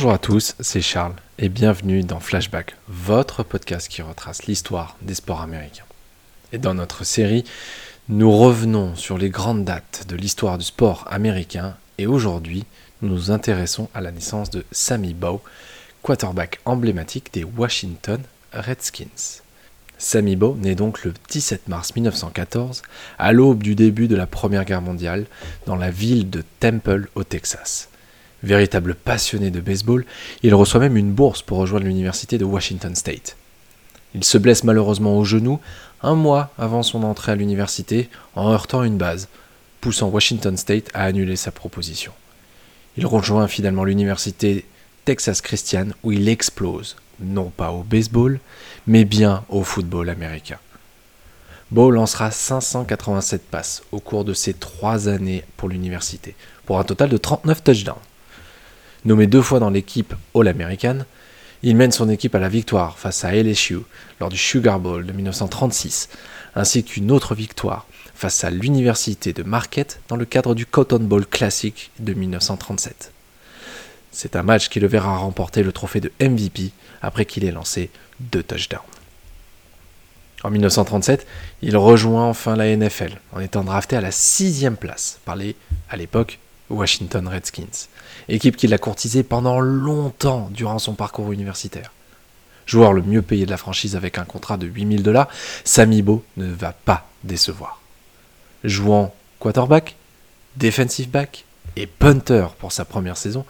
Bonjour à tous, c'est Charles et bienvenue dans Flashback, votre podcast qui retrace l'histoire des sports américains. Et dans notre série, nous revenons sur les grandes dates de l'histoire du sport américain et aujourd'hui, nous nous intéressons à la naissance de Sammy Bow, quarterback emblématique des Washington Redskins. Sammy Bow naît donc le 17 mars 1914, à l'aube du début de la Première Guerre mondiale, dans la ville de Temple au Texas. Véritable passionné de baseball, il reçoit même une bourse pour rejoindre l'université de Washington State. Il se blesse malheureusement au genou un mois avant son entrée à l'université en heurtant une base, poussant Washington State à annuler sa proposition. Il rejoint finalement l'université Texas Christian où il explose, non pas au baseball, mais bien au football américain. Bow lancera 587 passes au cours de ses trois années pour l'université, pour un total de 39 touchdowns. Nommé deux fois dans l'équipe All-American, il mène son équipe à la victoire face à LSU lors du Sugar Bowl de 1936, ainsi qu'une autre victoire face à l'université de Marquette dans le cadre du Cotton Bowl Classic de 1937. C'est un match qui le verra remporter le trophée de MVP après qu'il ait lancé deux touchdowns. En 1937, il rejoint enfin la NFL en étant drafté à la sixième place par les, à l'époque, Washington Redskins, équipe qui l'a courtisé pendant longtemps durant son parcours universitaire. Joueur le mieux payé de la franchise avec un contrat de 8000 dollars, Sammy Bo ne va pas décevoir. Jouant quarterback, defensive back et punter pour sa première saison,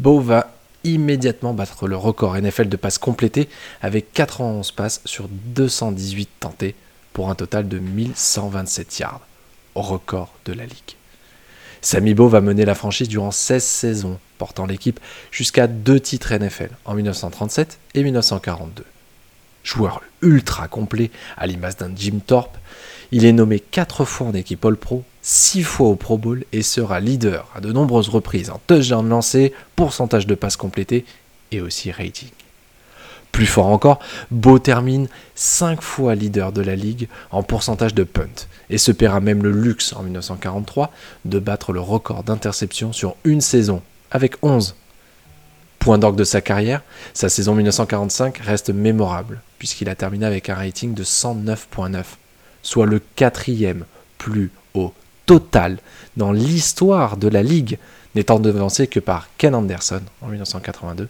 Bo va immédiatement battre le record NFL de passes complétées avec 411 passes sur 218 tentées pour un total de 1127 yards, record de la ligue. Sammy Bo va mener la franchise durant 16 saisons, portant l'équipe jusqu'à deux titres NFL en 1937 et 1942. Joueur ultra complet à l'image d'un Jim Thorpe, il est nommé 4 fois en équipe All-Pro, 6 fois au Pro Bowl et sera leader à de nombreuses reprises en touchdown lancé, pourcentage de passes complétées et aussi rating. Plus fort encore, Beau termine 5 fois leader de la ligue en pourcentage de punt et se paiera même le luxe en 1943 de battre le record d'interception sur une saison avec 11. Point d'orgue de sa carrière, sa saison 1945 reste mémorable puisqu'il a terminé avec un rating de 109.9, soit le quatrième plus haut total dans l'histoire de la ligue, n'étant devancé que par Ken Anderson en 1982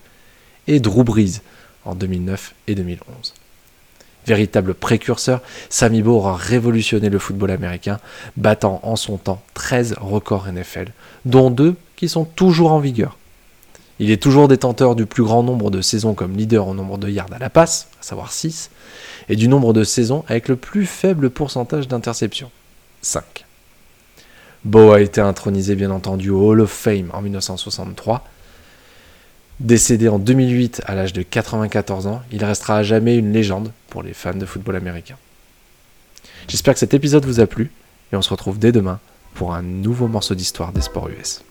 et Drew Brees en 2009 et 2011. Véritable précurseur, Sammy Bo aura révolutionné le football américain, battant en son temps 13 records NFL, dont deux qui sont toujours en vigueur. Il est toujours détenteur du plus grand nombre de saisons comme leader en nombre de yards à la passe, à savoir 6, et du nombre de saisons avec le plus faible pourcentage d'interceptions, 5. Bo a été intronisé bien entendu au Hall of Fame en 1963, Décédé en 2008 à l'âge de 94 ans, il restera à jamais une légende pour les fans de football américain. J'espère que cet épisode vous a plu et on se retrouve dès demain pour un nouveau morceau d'histoire des sports US.